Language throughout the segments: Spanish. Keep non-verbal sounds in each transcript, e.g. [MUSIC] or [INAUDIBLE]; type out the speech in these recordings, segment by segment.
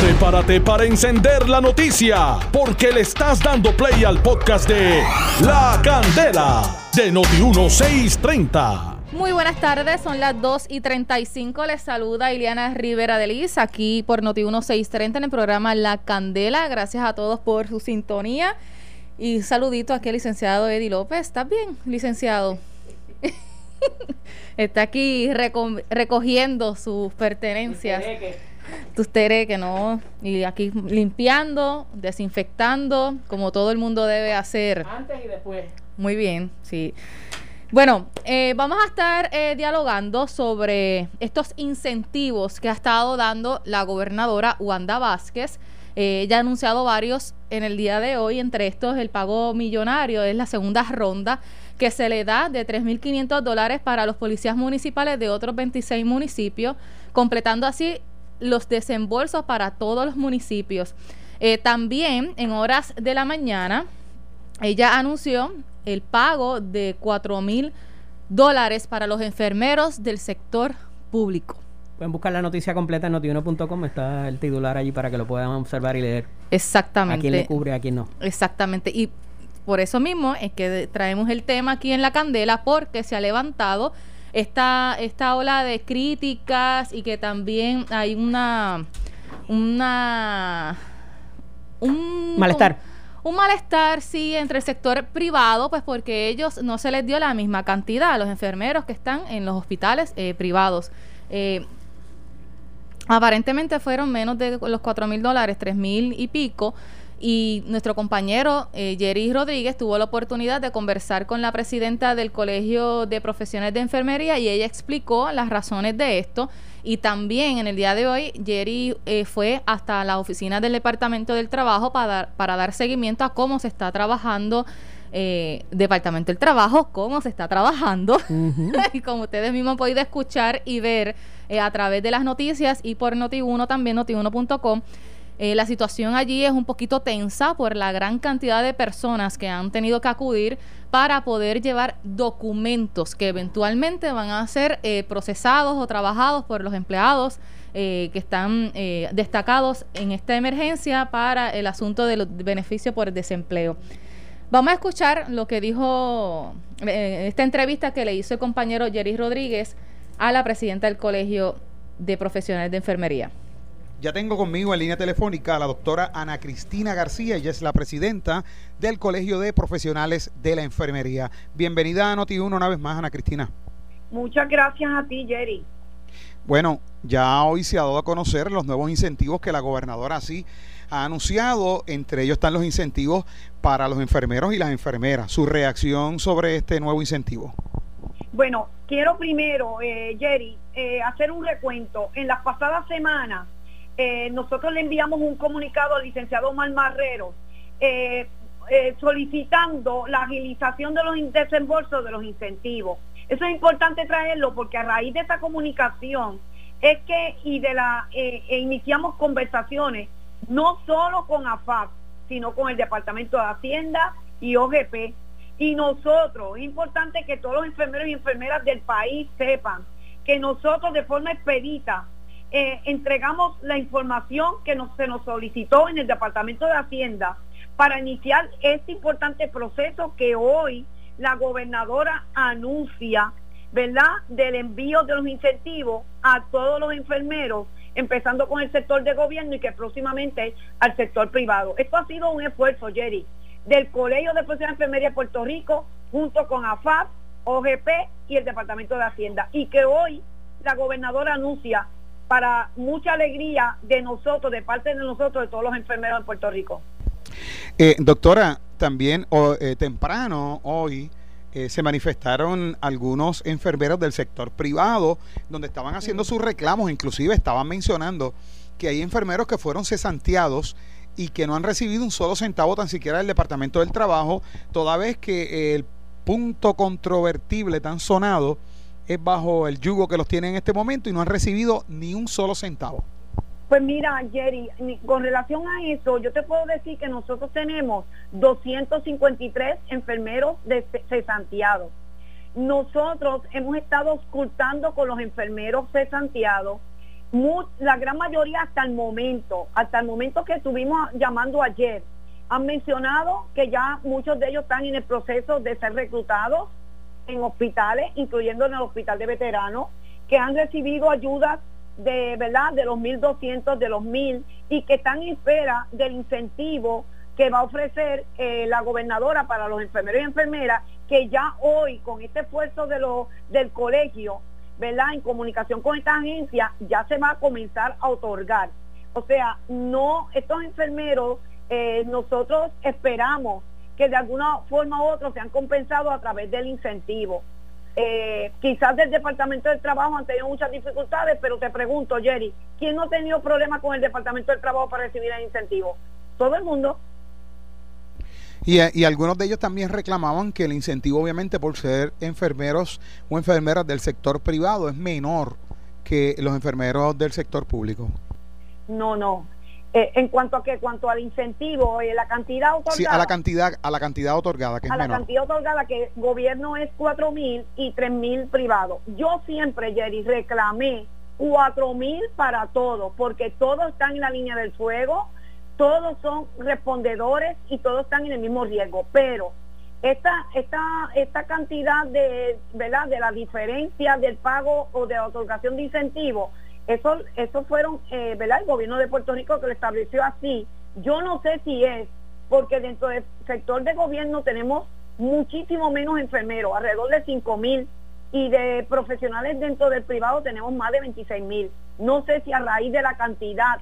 Prepárate para encender la noticia, porque le estás dando play al podcast de La Candela de Noti1630. Muy buenas tardes, son las 2 y 35. Les saluda Iliana Rivera de Liz aquí por Noti1630 en el programa La Candela. Gracias a todos por su sintonía. Y saludito aquí al licenciado Eddie López. ¿Estás bien, licenciado? [LAUGHS] Está aquí recogiendo sus pertenencias. Tus que ¿no? Y aquí limpiando, desinfectando, como todo el mundo debe hacer. Antes y después. Muy bien, sí. Bueno, eh, vamos a estar eh, dialogando sobre estos incentivos que ha estado dando la gobernadora Wanda Vázquez. Eh, ella ha anunciado varios en el día de hoy, entre estos el pago millonario, es la segunda ronda que se le da de 3.500 dólares para los policías municipales de otros 26 municipios, completando así los desembolsos para todos los municipios. también en horas de la mañana, ella anunció el pago de 4 mil dólares para los enfermeros del sector público. Pueden buscar la noticia completa en notiuno.com, está el titular allí para que lo puedan observar y leer. Exactamente. A quién le cubre, a quién no. Exactamente. Y por eso mismo es que traemos el tema aquí en la candela, porque se ha levantado esta, esta ola de críticas y que también hay una una un malestar un malestar, sí, entre el sector privado, pues porque ellos no se les dio la misma cantidad a los enfermeros que están en los hospitales eh, privados. Eh, aparentemente fueron menos de los cuatro mil dólares, tres mil y pico. Y nuestro compañero eh, Jerry Rodríguez tuvo la oportunidad de conversar con la presidenta del Colegio de Profesiones de Enfermería y ella explicó las razones de esto. Y también en el día de hoy, Jerry eh, fue hasta la oficina del Departamento del Trabajo para dar, para dar seguimiento a cómo se está trabajando. Eh, Departamento del Trabajo, cómo se está trabajando. [LAUGHS] y como ustedes mismos han podido escuchar y ver eh, a través de las noticias y por Noti1 también, noti1.com. Eh, la situación allí es un poquito tensa por la gran cantidad de personas que han tenido que acudir para poder llevar documentos que eventualmente van a ser eh, procesados o trabajados por los empleados eh, que están destacados en esta emergencia para el asunto de los beneficios por desempleo. Vamos a escuchar lo que dijo esta entrevista que le hizo el compañero Jerry Rodríguez a la presidenta del Colegio de Profesionales de Enfermería. Ya tengo conmigo en línea telefónica a la doctora Ana Cristina García, ella es la presidenta del Colegio de Profesionales de la Enfermería. Bienvenida a Noti1 una vez más, Ana Cristina. Muchas gracias a ti, Jerry. Bueno, ya hoy se ha dado a conocer los nuevos incentivos que la gobernadora sí ha anunciado, entre ellos están los incentivos para los enfermeros y las enfermeras. ¿Su reacción sobre este nuevo incentivo? Bueno, quiero primero, eh, Jerry, eh, hacer un recuento. En las pasadas semanas, eh, nosotros le enviamos un comunicado al licenciado Omar Marrero eh, eh, solicitando la agilización de los desembolsos de los incentivos. Eso es importante traerlo porque a raíz de esa comunicación es que y de la e iniciamos conversaciones no solo con AFAP, sino con el Departamento de Hacienda y OGP. Y nosotros, es importante que todos los enfermeros y enfermeras del país sepan que nosotros de forma expedita eh, entregamos la información que nos, se nos solicitó en el Departamento de Hacienda para iniciar este importante proceso que hoy la gobernadora anuncia, ¿verdad?, del envío de los incentivos a todos los enfermeros, empezando con el sector de gobierno y que próximamente al sector privado. Esto ha sido un esfuerzo, Jerry, del Colegio de Profesionales de Enfermería de Puerto Rico, junto con AFAP, OGP y el Departamento de Hacienda. Y que hoy la gobernadora anuncia para mucha alegría de nosotros, de parte de nosotros, de todos los enfermeros en Puerto Rico. Eh, doctora, también eh, temprano hoy eh, se manifestaron algunos enfermeros del sector privado donde estaban haciendo sus reclamos, inclusive estaban mencionando que hay enfermeros que fueron cesanteados y que no han recibido un solo centavo tan siquiera del Departamento del Trabajo, toda vez que el punto controvertible tan sonado es bajo el yugo que los tiene en este momento y no han recibido ni un solo centavo. Pues mira, Jerry, con relación a eso, yo te puedo decir que nosotros tenemos 253 enfermeros de cesanteados. Nosotros hemos estado ocultando con los enfermeros cesanteados la gran mayoría hasta el momento, hasta el momento que estuvimos llamando ayer, han mencionado que ya muchos de ellos están en el proceso de ser reclutados en hospitales, incluyendo en el hospital de veteranos, que han recibido ayudas de verdad de los 1.200, de los 1.000 y que están en espera del incentivo que va a ofrecer eh, la gobernadora para los enfermeros y enfermeras, que ya hoy con este esfuerzo de lo, del colegio, ¿verdad? En comunicación con esta agencia, ya se va a comenzar a otorgar. O sea, no, estos enfermeros, eh, nosotros esperamos que de alguna forma u otra sean compensados a través del incentivo. Eh, quizás del Departamento del Trabajo han tenido muchas dificultades, pero te pregunto, Jerry, ¿quién no ha tenido problemas con el Departamento del Trabajo para recibir el incentivo? Todo el mundo. Y, y, algunos de ellos también reclamaban que el incentivo, obviamente, por ser enfermeros o enfermeras del sector privado, es menor que los enfermeros del sector público. No, no. Eh, en cuanto a que cuanto al incentivo eh, la cantidad otorgada sí, a la cantidad a la cantidad otorgada que es a la cantidad otorgada que gobierno es cuatro mil y tres mil privados yo siempre Jerry reclamé cuatro mil para todos porque todos están en la línea del fuego todos son respondedores y todos están en el mismo riesgo. Pero esta esta esta cantidad de verdad de la diferencia del pago o de otorgación de incentivos eso, eso fueron, eh, ¿verdad? El gobierno de Puerto Rico que lo estableció así. Yo no sé si es porque dentro del sector de gobierno tenemos muchísimo menos enfermeros, alrededor de 5 mil, y de profesionales dentro del privado tenemos más de 26 mil. No sé si a raíz de la cantidad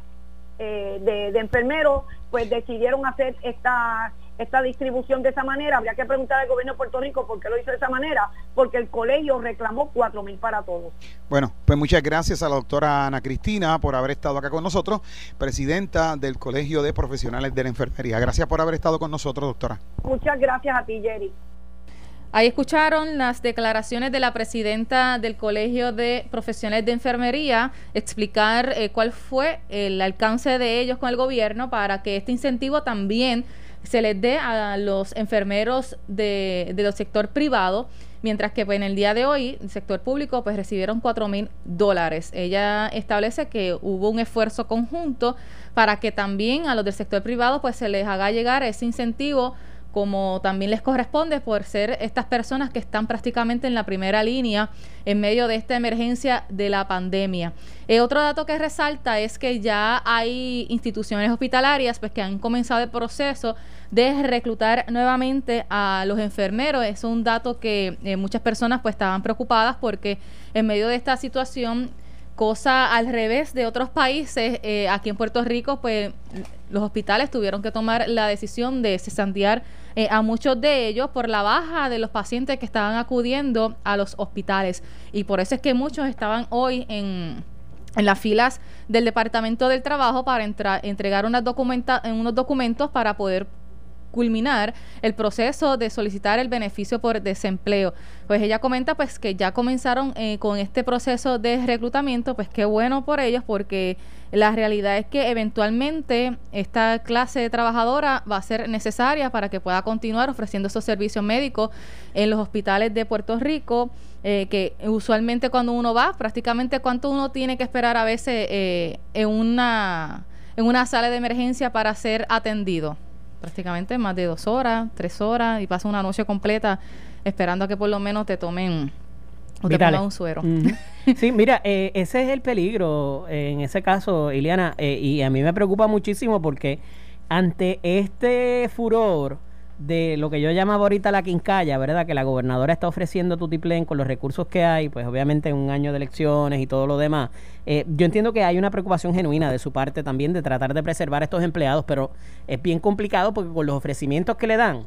eh, de, de enfermeros, pues decidieron hacer esta esta distribución de esa manera. Habría que preguntar al gobierno de Puerto Rico por qué lo hizo de esa manera, porque el colegio reclamó cuatro mil para todos. Bueno, pues muchas gracias a la doctora Ana Cristina por haber estado acá con nosotros, presidenta del Colegio de Profesionales de la Enfermería. Gracias por haber estado con nosotros, doctora. Muchas gracias a ti, Jerry. Ahí escucharon las declaraciones de la presidenta del Colegio de Profesionales de Enfermería explicar eh, cuál fue el alcance de ellos con el gobierno para que este incentivo también se les dé a los enfermeros de, del sector privado, mientras que pues, en el día de hoy el sector público pues recibieron cuatro mil dólares. Ella establece que hubo un esfuerzo conjunto para que también a los del sector privado pues se les haga llegar ese incentivo como también les corresponde por ser estas personas que están prácticamente en la primera línea en medio de esta emergencia de la pandemia. Eh, otro dato que resalta es que ya hay instituciones hospitalarias pues, que han comenzado el proceso de reclutar nuevamente a los enfermeros. Es un dato que eh, muchas personas pues estaban preocupadas porque en medio de esta situación cosa al revés de otros países, eh, aquí en Puerto Rico, pues los hospitales tuvieron que tomar la decisión de cesantear eh, a muchos de ellos por la baja de los pacientes que estaban acudiendo a los hospitales. Y por eso es que muchos estaban hoy en, en las filas del Departamento del Trabajo para entregar unas documenta unos documentos para poder culminar el proceso de solicitar el beneficio por desempleo. Pues ella comenta pues que ya comenzaron eh, con este proceso de reclutamiento, pues qué bueno por ellos porque la realidad es que eventualmente esta clase de trabajadora va a ser necesaria para que pueda continuar ofreciendo esos servicios médicos en los hospitales de Puerto Rico, eh, que usualmente cuando uno va, prácticamente cuánto uno tiene que esperar a veces eh, en una en una sala de emergencia para ser atendido prácticamente más de dos horas, tres horas y pasa una noche completa esperando a que por lo menos te tomen o te pongan un suero. [LAUGHS] sí, mira, eh, ese es el peligro en ese caso, Iliana, eh, y a mí me preocupa muchísimo porque ante este furor de lo que yo llamaba ahorita la quincalla, ¿verdad? Que la gobernadora está ofreciendo Tutiplén con los recursos que hay, pues obviamente en un año de elecciones y todo lo demás. Eh, yo entiendo que hay una preocupación genuina de su parte también de tratar de preservar a estos empleados, pero es bien complicado porque con los ofrecimientos que le dan,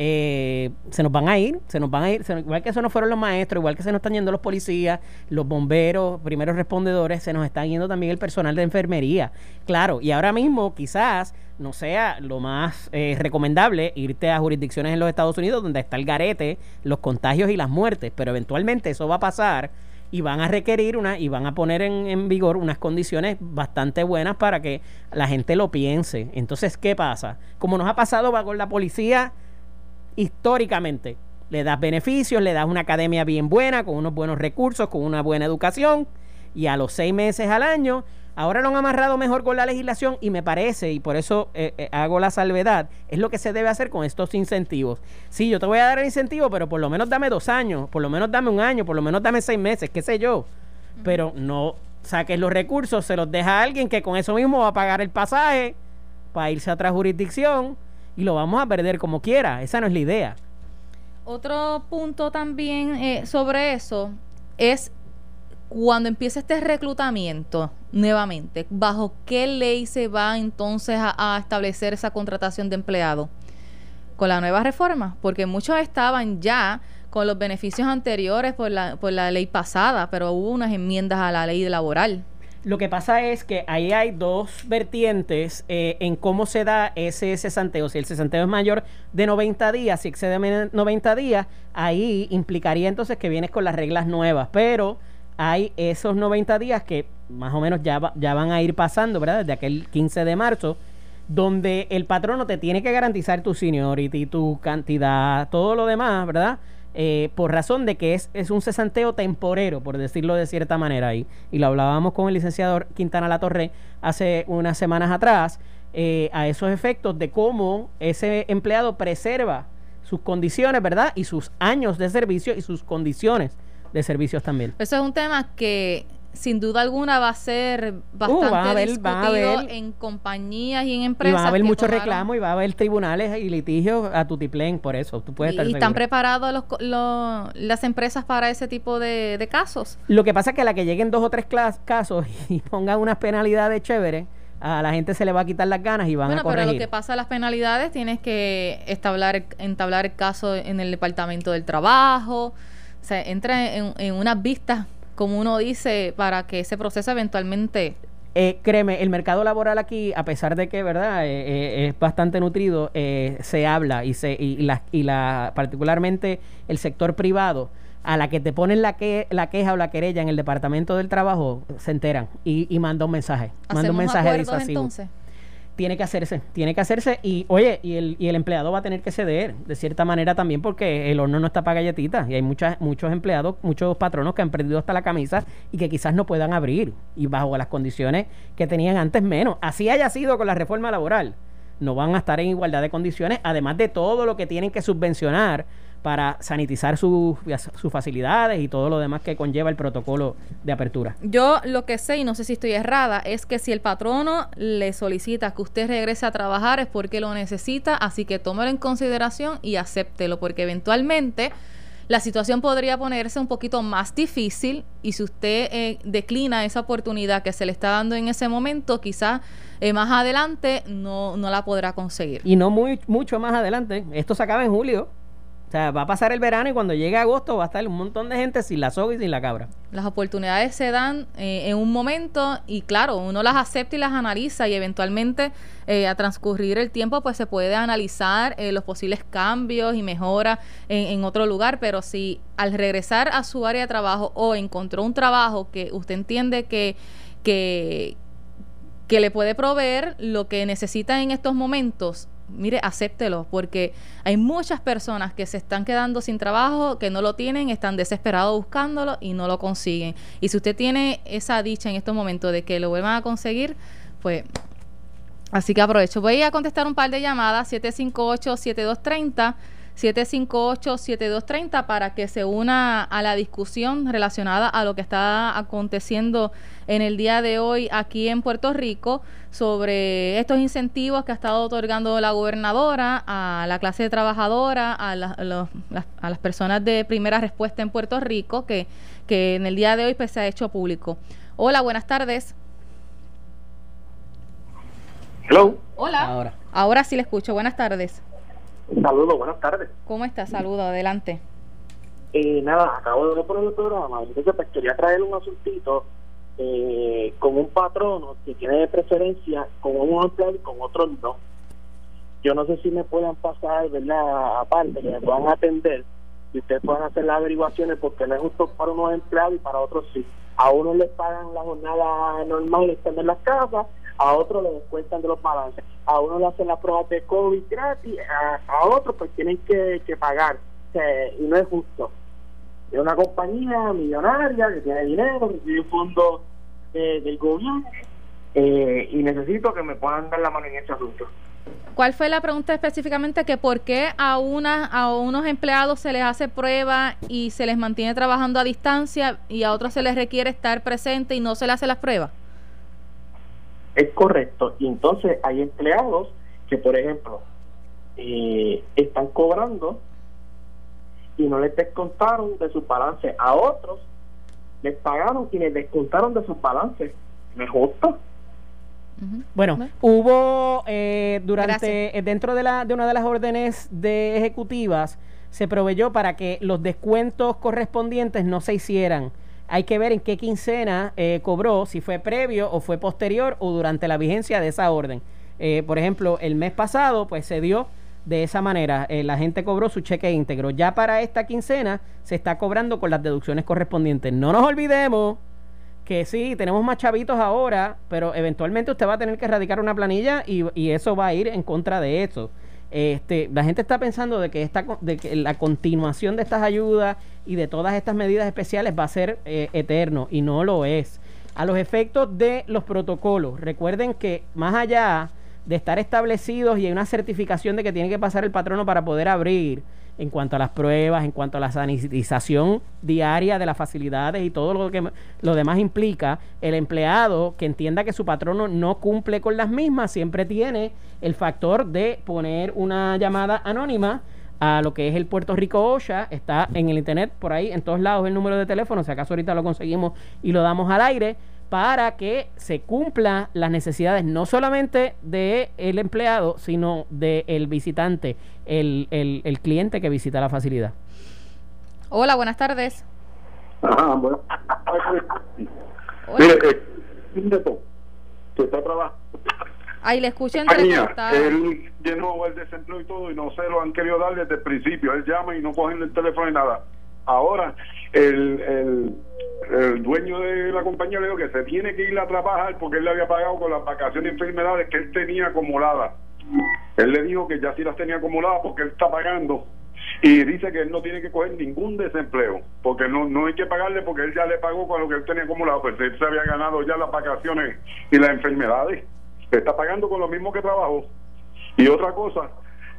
eh, se nos van a ir, se nos van a ir, igual que eso no fueron los maestros, igual que se nos están yendo los policías, los bomberos, primeros respondedores, se nos están yendo también el personal de enfermería. Claro, y ahora mismo quizás no sea lo más eh, recomendable irte a jurisdicciones en los Estados Unidos donde está el garete, los contagios y las muertes, pero eventualmente eso va a pasar y van a requerir una y van a poner en, en, vigor unas condiciones bastante buenas para que la gente lo piense. Entonces, ¿qué pasa? Como nos ha pasado con la policía históricamente. Le das beneficios, le das una academia bien buena, con unos buenos recursos, con una buena educación, y a los seis meses al año Ahora lo han amarrado mejor con la legislación y me parece, y por eso eh, eh, hago la salvedad, es lo que se debe hacer con estos incentivos. Sí, yo te voy a dar el incentivo, pero por lo menos dame dos años, por lo menos dame un año, por lo menos dame seis meses, qué sé yo. Pero no saques los recursos, se los deja a alguien que con eso mismo va a pagar el pasaje para irse a otra jurisdicción y lo vamos a perder como quiera. Esa no es la idea. Otro punto también eh, sobre eso es cuando empiece este reclutamiento nuevamente, ¿bajo qué ley se va entonces a, establecer esa contratación de empleado? Con la nueva reforma, porque muchos estaban ya con los beneficios anteriores por la, por la ley pasada, pero hubo unas enmiendas a la ley laboral. Lo que pasa es que ahí hay dos vertientes eh, en cómo se da ese cesanteo. Si el cesanteo es mayor de 90 días, si excede 90 días, ahí implicaría entonces que vienes con las reglas nuevas. Pero hay esos 90 días que más o menos ya, van a ir pasando, ¿verdad? Desde aquel 15 de marzo, donde el patrono te tiene que garantizar tu seniority, tu cantidad, todo lo demás, ¿verdad? Eh, por razón de que es, un cesanteo temporero, por decirlo de cierta manera. Y, y lo hablábamos con el licenciado Quintana La Torre hace unas semanas atrás, eh, a esos efectos de cómo ese empleado preserva sus condiciones, ¿verdad? Y sus años de servicio y sus condiciones de servicios también. Eso es un tema que sin duda alguna va a ser uh, bastante discutido en compañías y en empresas. Y va a haber muchos reclamos y va a haber tribunales y litigios a tutiplén por eso. Tú puedes y, están preparados los, las empresas para ese tipo de, casos. Lo que pasa es que a la que lleguen dos o tres casos [LAUGHS] y pongan unas penalidades chéveres, a la gente se le va a quitar las ganas y van a corregir. Bueno, pero lo que pasa a las penalidades tienes que establecer, entablar el caso en el Departamento del Trabajo, se entra en, en unas vistas, como uno dice, para que ese proceso eventualmente eh, créeme, el mercado laboral aquí, a pesar de que, ¿verdad?, eh, eh, es bastante nutrido, se habla y, se, y, la, y la, particularmente el sector privado, a la que te ponen la, que, la queja o la querella en el departamento del trabajo, se enteran y, y manda un mensaje. Manda un mensaje disuasivo. Entonces? Tiene que hacerse, tiene que hacerse y oye, y el, y el empleado va a tener que ceder de cierta manera también porque el horno no está para galletitas y hay muchas, muchos empleados, muchos patronos que han perdido hasta la camisa y que quizás no puedan abrir y bajo las condiciones que tenían antes menos. Así haya sido con la reforma laboral. No van a estar en igualdad de condiciones, además de todo lo que tienen que subvencionar para sanitizar sus, sus facilidades y todo lo demás que conlleva el protocolo de apertura. Yo lo que sé, y no sé si estoy errada, es que si el patrono le solicita que usted regrese a trabajar es porque lo necesita, así que tómelo en consideración y acéptelo, porque eventualmente la situación podría ponerse un poquito más difícil y si usted eh, declina esa oportunidad que se le está dando en ese momento, quizás eh, más adelante no, no la podrá conseguir. Y no muy, mucho más adelante. Esto se acaba en julio. O sea, va a pasar el verano y cuando llegue agosto va a estar un montón de gente sin la soga y sin la cabra. Las oportunidades se dan eh, en un momento y claro, uno las acepta y las analiza y eventualmente eh, a transcurrir el tiempo pues se puede analizar eh, los posibles cambios y mejoras en, en, otro lugar, pero si al regresar a su área de trabajo o encontró un trabajo que usted entiende que, que, que le puede proveer lo que necesita en estos momentos, mire, acéptelo, porque hay muchas personas que se están quedando sin trabajo, que no lo tienen, están desesperados buscándolo y no lo consiguen. Y si usted tiene esa dicha en estos momentos de que lo vuelvan a conseguir, pues así que aprovecho. Voy a contestar un par de llamadas, 758-7230. 758-7230 para que se una a la discusión relacionada a lo que está aconteciendo en el día de hoy aquí en Puerto Rico sobre estos incentivos que ha estado otorgando la gobernadora a la clase trabajadora, a, a las personas de primera respuesta en Puerto Rico, que, que en el día de hoy pues, se ha hecho público. Hola, buenas tardes. Hello. Hola. Ahora. Ahora sí le escucho. Buenas tardes. Saludos, buenas tardes. ¿Cómo está? Saludos, adelante. Eh, nada, acabo de poner el programa, entonces pues quería traer un asuntito eh, con un patrono que tiene preferencia con un empleado y con otros no. Yo no sé si me puedan pasar, ¿verdad? Aparte, que me puedan atender y ustedes puedan hacer las averiguaciones porque no es justo para unos empleados y para otros sí. A unos les pagan la jornada normal están en las casas, a otros les descuentan de los balances, a unos le hacen las pruebas de COVID gratis, a, otros pues tienen que, que pagar. y no es justo. Es una compañía millonaria que tiene dinero, recibe fondos eh, del gobierno eh, y necesito que me puedan dar la mano en este asunto. ¿Cuál fue la pregunta específicamente? Que por qué a, una, a unos empleados se les hace prueba y se les mantiene trabajando a distancia y a otros se les requiere estar presente y no se les hace las pruebas. Es correcto. Y entonces hay empleados que, por ejemplo, eh, están cobrando y no les descontaron de su balance. A otros les pagaron y les descontaron de sus balances. ¿Me justo? Bueno, hubo eh, durante eh, dentro de, la, de una de las órdenes de ejecutivas se proveyó para que los descuentos correspondientes no se hicieran. Hay que ver en qué quincena eh, cobró, si fue previo o fue posterior o durante la vigencia de esa orden. por ejemplo, el mes pasado, pues se dio de esa manera. la gente cobró su cheque íntegro. Ya para esta quincena se está cobrando con las deducciones correspondientes. No nos olvidemos que sí, tenemos más chavitos ahora, pero eventualmente usted va a tener que erradicar una planilla y, y eso va a ir en contra de eso. Este, la gente está pensando de que, esta, de que la continuación de estas ayudas y de todas estas medidas especiales va a ser eh, eterno y no lo es. A los efectos de los protocolos, recuerden que más allá de estar establecidos y hay una certificación de que tiene que pasar el patrono para poder abrir, en cuanto a las pruebas, en cuanto a la sanitización diaria de las facilidades y todo lo que lo demás implica, el empleado que entienda que su patrono no cumple con las mismas, siempre tiene el factor de poner una llamada anónima a lo que es el Puerto Rico OSHA, está en el internet por ahí, en todos lados el número de teléfono, si acaso ahorita lo conseguimos y lo damos al aire, para que se cumpla las necesidades no solamente del el empleado, sino del visitante, el, el, el, cliente que visita la facilidad. Hola, buenas tardes. Ajá, bueno. Mire, eh, que está trabajando. Ahí le escucho Él llenó el desempleo y todo y no se lo han querido dar desde el principio. Él llama y no cogen el teléfono y nada. Ahora, el, el el dueño de la compañía le dijo que se tiene que ir a trabajar porque él le había pagado con las vacaciones y enfermedades que él tenía acumuladas. Él le dijo que ya sí las tenía acumuladas porque él está pagando y dice que él no tiene que coger ningún desempleo porque no, no hay que pagarle porque él ya le pagó con lo que él tenía acumulado, pues él se había ganado ya las vacaciones y las enfermedades. Está pagando con lo mismo que trabajó. Y otra cosa,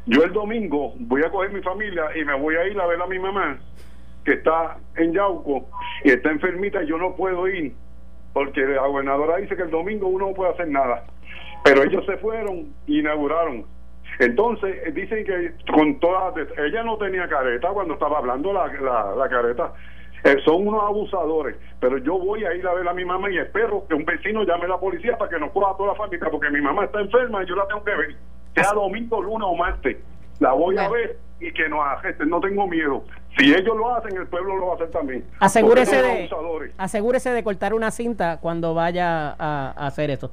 yo el domingo voy a coger mi familia y me voy a ir a ver a mi mamá que está en Yauco y está enfermita y yo no puedo ir porque la gobernadora dice que el domingo uno no puede hacer nada. Pero ellos se fueron y inauguraron. Entonces eh, dicen que con todas ella no tenía careta cuando estaba hablando la, la, careta. Eh, son unos abusadores, pero yo voy a ir a ver a mi mamá y espero que un vecino llame a la policía para que nos coja a toda la familia, porque mi mamá está enferma y yo la tengo que ver, sea domingo, lunes o martes. La voy a ver y que nos ajesten, no tengo miedo. Si ellos lo hacen, el pueblo lo va a hacer también. Asegúrese de, asegúrese de cortar una cinta cuando vaya a, hacer esto.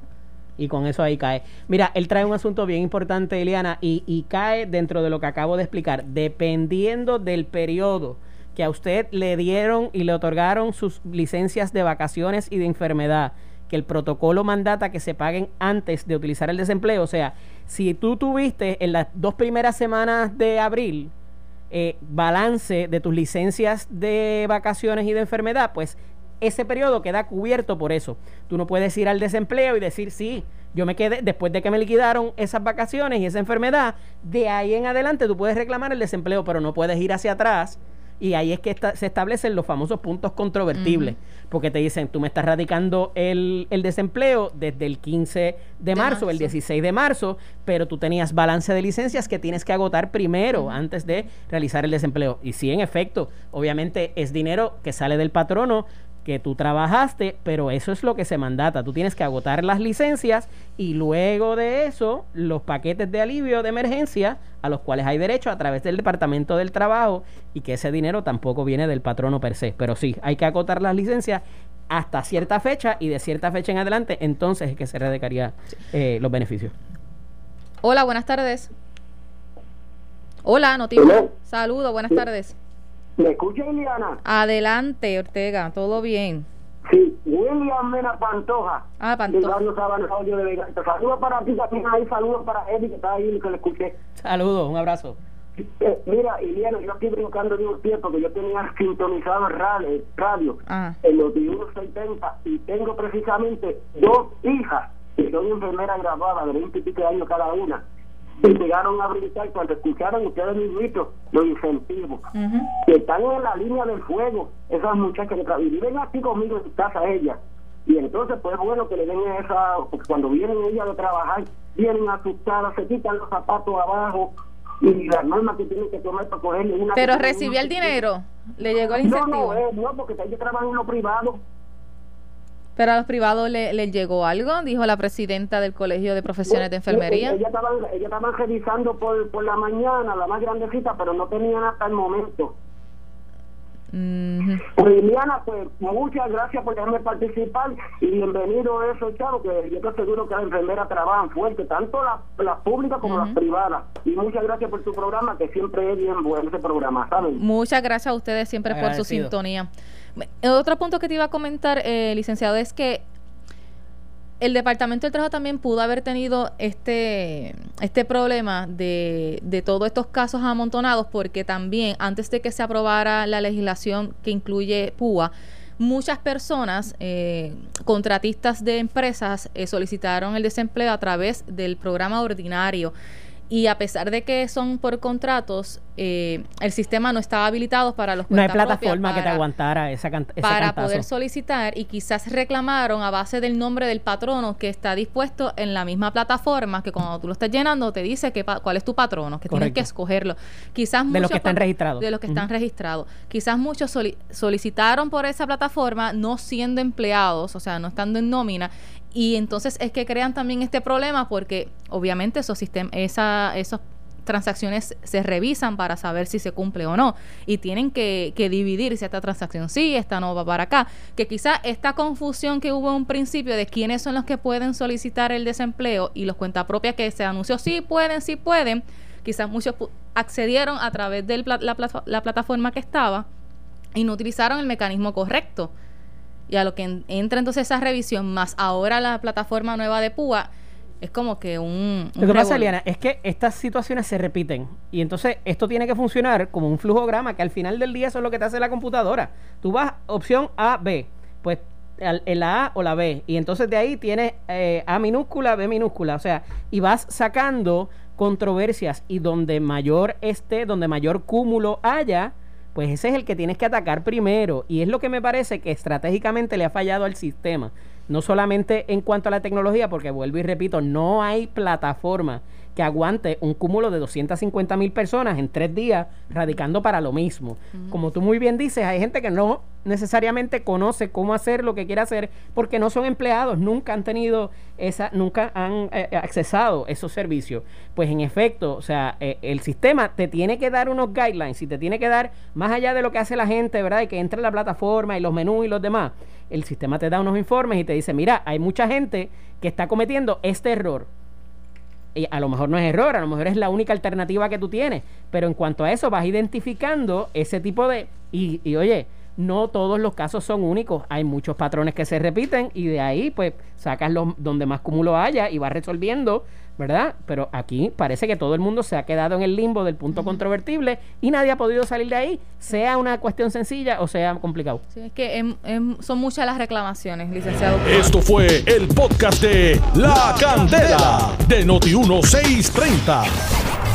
Y con eso ahí cae. Mira, él trae un asunto bien importante, Eliana, y, y cae dentro de lo que acabo de explicar. Dependiendo del periodo que a usted le dieron y le otorgaron sus licencias de vacaciones y de enfermedad, que el protocolo mandata que se paguen antes de utilizar el desempleo. O sea, si tú tuviste en las dos primeras semanas de abril eh, balance de tus licencias de vacaciones y de enfermedad, pues ese periodo queda cubierto por eso. Tú no puedes ir al desempleo y decir, sí, yo me quedé, después de que me liquidaron esas vacaciones y esa enfermedad, de ahí en adelante tú puedes reclamar el desempleo, pero no puedes ir hacia atrás y ahí es que se establecen los famosos puntos controvertibles, porque te dicen, tú me estás radicando el, el desempleo desde el 15 de, marzo, el 16 de marzo, pero tú tenías balance de licencias que tienes que agotar primero antes de realizar el desempleo. Y sí, en efecto, obviamente es dinero que sale del patrono, que tú trabajaste, pero eso es lo que se mandata. Tú tienes que agotar las licencias y luego de eso los paquetes de alivio de emergencia a los cuales hay derecho a través del Departamento del Trabajo y que ese dinero tampoco viene del patrono per se. Pero sí, hay que agotar las licencias hasta cierta fecha y de cierta fecha en adelante, entonces es que se redecaría eh, los beneficios. Hola, buenas tardes. Hola, noticias. Saludos, buenas tardes. ¿Me escucha, Liliana? Adelante, Ortega, todo bien. Sí, William Mena Pantoja. Ah, Pantoja. de Saludos para ti, también ahí, saludos para Eddie, que está ahí, que le escuché. Saludos, un abrazo. Eh, mira, Iliana, yo estoy brincando de un tiempo que yo tenía sintonizado radio, radio Ah. en los 70 y tengo precisamente dos hijas que son enfermeras graduadas de 20 y pico de años cada una y llegaron a brincar cuando escucharon ustedes mismitos los incentivos. Que están en la línea del fuego esas muchachas que y viven aquí conmigo en casa ellas. Y entonces pues bueno que le den esa porque cuando vienen ellas de trabajar vienen asustadas se quitan los zapatos abajo y las normas que tienen que tomar para cogerle una Pero que recibió el dinero, le llegó el no incentivo. no eh, no porque ellos trabajan en lo privado Pero a los privados le, le llegó algo, dijo la presidenta del Colegio de Profesiones de Enfermería. Ellas estaban, ellas estaban revisando por, por la mañana, la más grandecita, pero no tenían hasta el momento. Ujú. Pues, Liliana, pues muchas gracias por dejarme participar y bienvenido a eso, chavo, que yo estoy seguro que las enfermeras trabajan fuerte, tanto las públicas como las privadas. Y muchas gracias por tu programa, que siempre es bien bueno ese programa. Muchas gracias a ustedes siempre por su sintonía. Otro punto que te iba a comentar, eh, licenciado, es que el Departamento del Trabajo también pudo haber tenido este, este problema de, de todos estos casos amontonados, porque también antes de que se aprobara la legislación que incluye PUA, muchas personas, eh, contratistas de empresas, eh, solicitaron el desempleo a través del programa ordinario. Y a pesar de que son por contratos, eh, el sistema no estaba habilitado para los No hay plataforma que te aguantara esa can- ese para cantazo. poder solicitar y quizás reclamaron a base del nombre del patrono que está dispuesto en la misma plataforma que cuando tú lo estás llenando te dice que pa- cuál es tu patrono, que tienes que escogerlo. Quizás De los que están registrados. De los que están registrados. Quizás muchos soli- solicitaron por esa plataforma no siendo empleados, o sea, no estando en nómina y entonces es que crean también este problema porque obviamente esos sistemas esa esos transacciones se revisan para saber si se cumple o no y tienen que, que dividir si esta transacción sí, esta no va para acá. Que quizá esta confusión que hubo en un principio de quiénes son los que pueden solicitar el desempleo y los cuentapropias que se anunció sí pueden, sí pueden, quizás muchos accedieron a través de la, la plataforma que estaba y no utilizaron el mecanismo correcto. Y a lo que en- entra entonces esa revisión, más ahora la plataforma nueva de PUA, es como que un... un Lo que pasa, revolú. Liana, es que estas situaciones se repiten. Y entonces esto tiene que funcionar como un flujograma que al final del día eso es lo que te hace la computadora. Tú vas opción A, B. Pues en la A o la B. Y entonces de ahí tienes eh, A minúscula, B minúscula. O sea, y vas sacando controversias y donde mayor esté, donde mayor cúmulo haya, pues ese es el que tienes que atacar primero. Y es lo que me parece que estratégicamente le ha fallado al sistema. No solamente en cuanto a la tecnología, porque vuelvo y repito, no hay plataforma que aguante un cúmulo de 250 mil personas en tres días radicando para lo mismo. Como tú muy bien dices, hay gente que no necesariamente conoce cómo hacer lo que quiere hacer porque no son empleados, nunca han tenido esa, nunca han eh, accesado esos servicios. Pues en efecto, o sea, eh, el sistema te tiene que dar unos guidelines y te tiene que dar más allá de lo que hace la gente, ¿verdad? Y que entra en la plataforma y los menús y los demás. El sistema te da unos informes y te dice, mira, hay mucha gente que está cometiendo este error. Y a lo mejor no es error, a lo mejor es la única alternativa que tú tienes. Pero en cuanto a eso, vas identificando ese tipo de... Y, y oye, no todos los casos son únicos. Hay muchos patrones que se repiten y de ahí, pues, sacas los donde más cúmulo haya y vas resolviendo, ¿verdad? Pero aquí parece que todo el mundo se ha quedado en el limbo del punto controvertible y nadie ha podido salir de ahí, sea una cuestión sencilla o sea complicado. Sí, es que em- em- son muchas las reclamaciones, licenciado. Esto fue el podcast de La Candela de Noti1630.